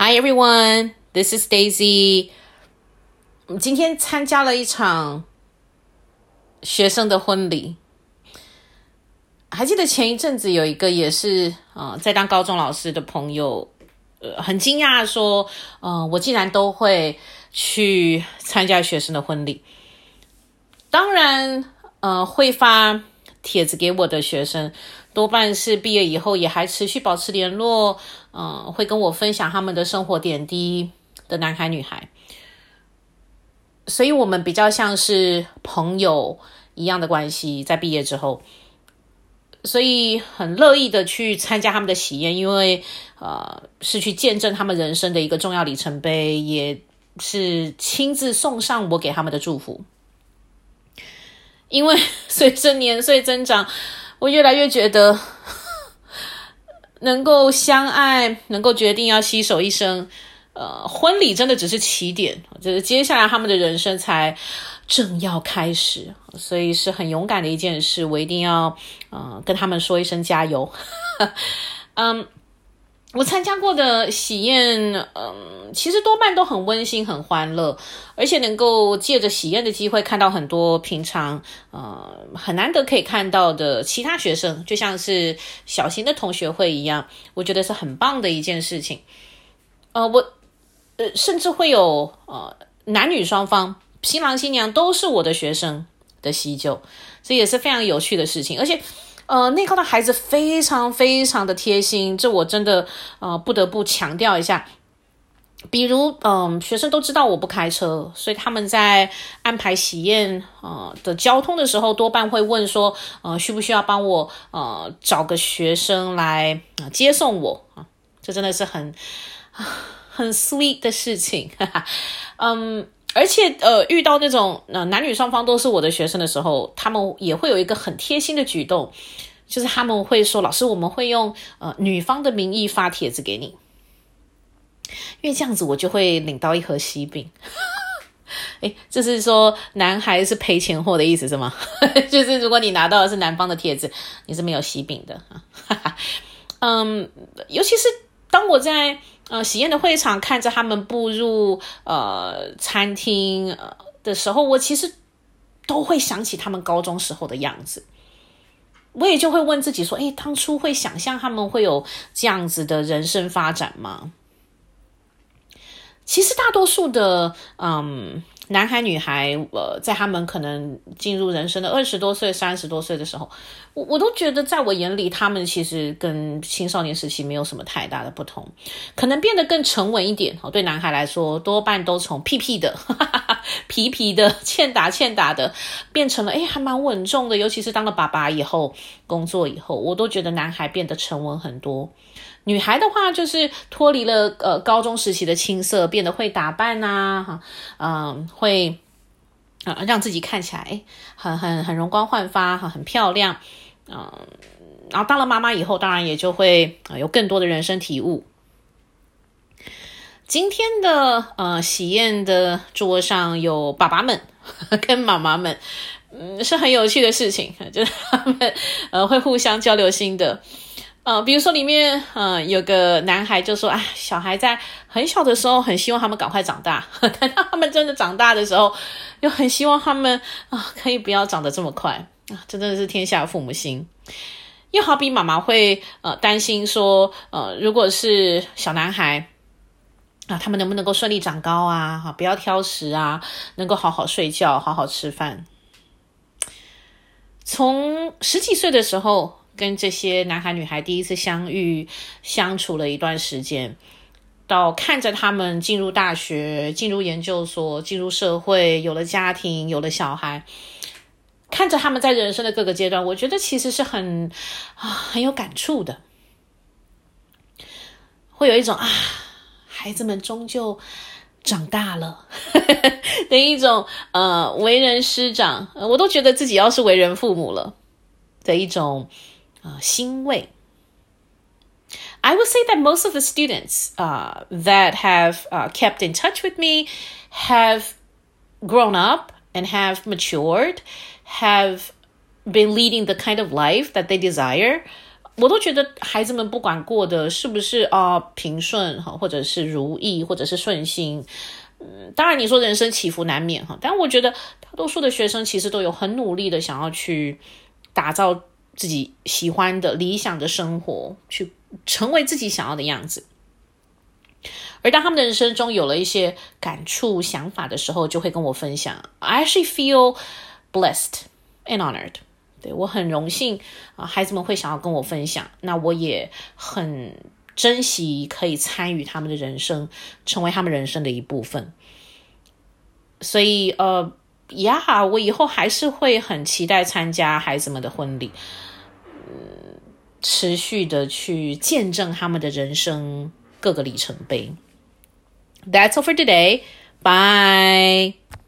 Hi everyone, this is Daisy. 今天参加了一场学生的婚礼。还记得前一阵子有一个也是啊、在当高中老师的朋友，呃，很惊讶说，呃，我竟然都会去参加学生的婚礼。当然，呃，会发帖子给我的学生，多半是毕业以后也还持续保持联络。嗯、会跟我分享他们的生活点滴的男孩女孩，所以我们比较像是朋友一样的关系。在毕业之后，所以很乐意的去参加他们的喜宴，因为呃是去见证他们人生的一个重要里程碑，也是亲自送上我给他们的祝福。因为 随着年岁增长，我越来越觉得。能够相爱，能够决定要携手一生，呃，婚礼真的只是起点，就是接下来他们的人生才正要开始，所以是很勇敢的一件事。我一定要，呃，跟他们说一声加油。嗯。我参加过的喜宴，嗯，其实多半都很温馨、很欢乐，而且能够借着喜宴的机会看到很多平常，呃，很难得可以看到的其他学生，就像是小型的同学会一样，我觉得是很棒的一件事情。呃，我，呃，甚至会有呃男女双方，新郎新娘都是我的学生的喜酒，这也是非常有趣的事情，而且。呃，内高的孩子非常非常的贴心，这我真的呃不得不强调一下。比如，嗯、学生都知道我不开车，所以他们在安排喜宴呃的交通的时候，多半会问说，呃，需不需要帮我呃找个学生来、呃、接送我啊？这真的是很 很 sweet 的事情，哈哈，嗯。而且，呃，遇到那种呃男女双方都是我的学生的时候，他们也会有一个很贴心的举动，就是他们会说：“老师，我们会用呃女方的名义发帖子给你，因为这样子我就会领到一盒喜饼。”诶，这是说男孩是赔钱货的意思是吗？就是如果你拿到的是男方的帖子，你是没有喜饼的啊。嗯，尤其是当我在。呃，喜宴的会场看着他们步入呃餐厅的时候，我其实都会想起他们高中时候的样子。我也就会问自己说：“诶，当初会想象他们会有这样子的人生发展吗？”其实大多数的嗯。男孩女孩，呃，在他们可能进入人生的二十多岁、三十多岁的时候，我我都觉得，在我眼里，他们其实跟青少年时期没有什么太大的不同，可能变得更沉稳一点。哦，对男孩来说，多半都从屁屁的、哈哈，皮皮的、欠打欠打的，变成了诶还蛮稳重的。尤其是当了爸爸以后，工作以后，我都觉得男孩变得沉稳很多。女孩的话，就是脱离了呃高中时期的青涩，变得会打扮呐、哈，嗯，会啊、让自己看起来很很很容光焕发，很很漂亮，嗯、然后当了妈妈以后，当然也就会有更多的人生体悟。今天的呃喜宴的桌上有爸爸们 跟妈妈们，嗯，是很有趣的事情，就是他们呃会互相交流心得。呃，比如说里面，嗯、有个男孩就说：“啊，小孩在很小的时候，很希望他们赶快长大；等到他们真的长大的时候，又很希望他们啊，可以不要长得这么快啊！真的是天下父母心。又好比妈妈会呃担心说，呃，如果是小男孩啊，他们能不能够顺利长高啊？哈，不要挑食啊，能够好好睡觉，好好吃饭。从十几岁的时候。”跟这些男孩女孩第一次相遇，相处了一段时间，到看着他们进入大学、进入研究所、进入社会，有了家庭，有了小孩，看着他们在人生的各个阶段，我觉得其实是很啊很有感触的，会有一种啊孩子们终究长大了 的一种呃为人师长，我都觉得自己要是为人父母了的一种。uh, 欣慰。I would say that most of the students uh, that have uh, kept in touch with me have grown up and have matured, have been leading the kind of life that they desire. 我都觉得孩子们不管过的是不是啊、呃、平顺哈，或者是如意，或者是顺心，嗯，当然你说人生起伏难免哈，但我觉得大多数的学生其实都有很努力的想要去打造 自己喜欢的理想的生活，去成为自己想要的样子。而当他们的人生中有了一些感触、想法的时候，就会跟我分享。I actually feel blessed and honored。对，我很荣幸啊，孩子们会想要跟我分享，那我也很珍惜可以参与他们的人生，成为他们人生的一部分。所以，呃，也好，我以后还是会很期待参加孩子们的婚礼，嗯，持续的去见证他们的人生各个里程碑。That's all for today. Bye.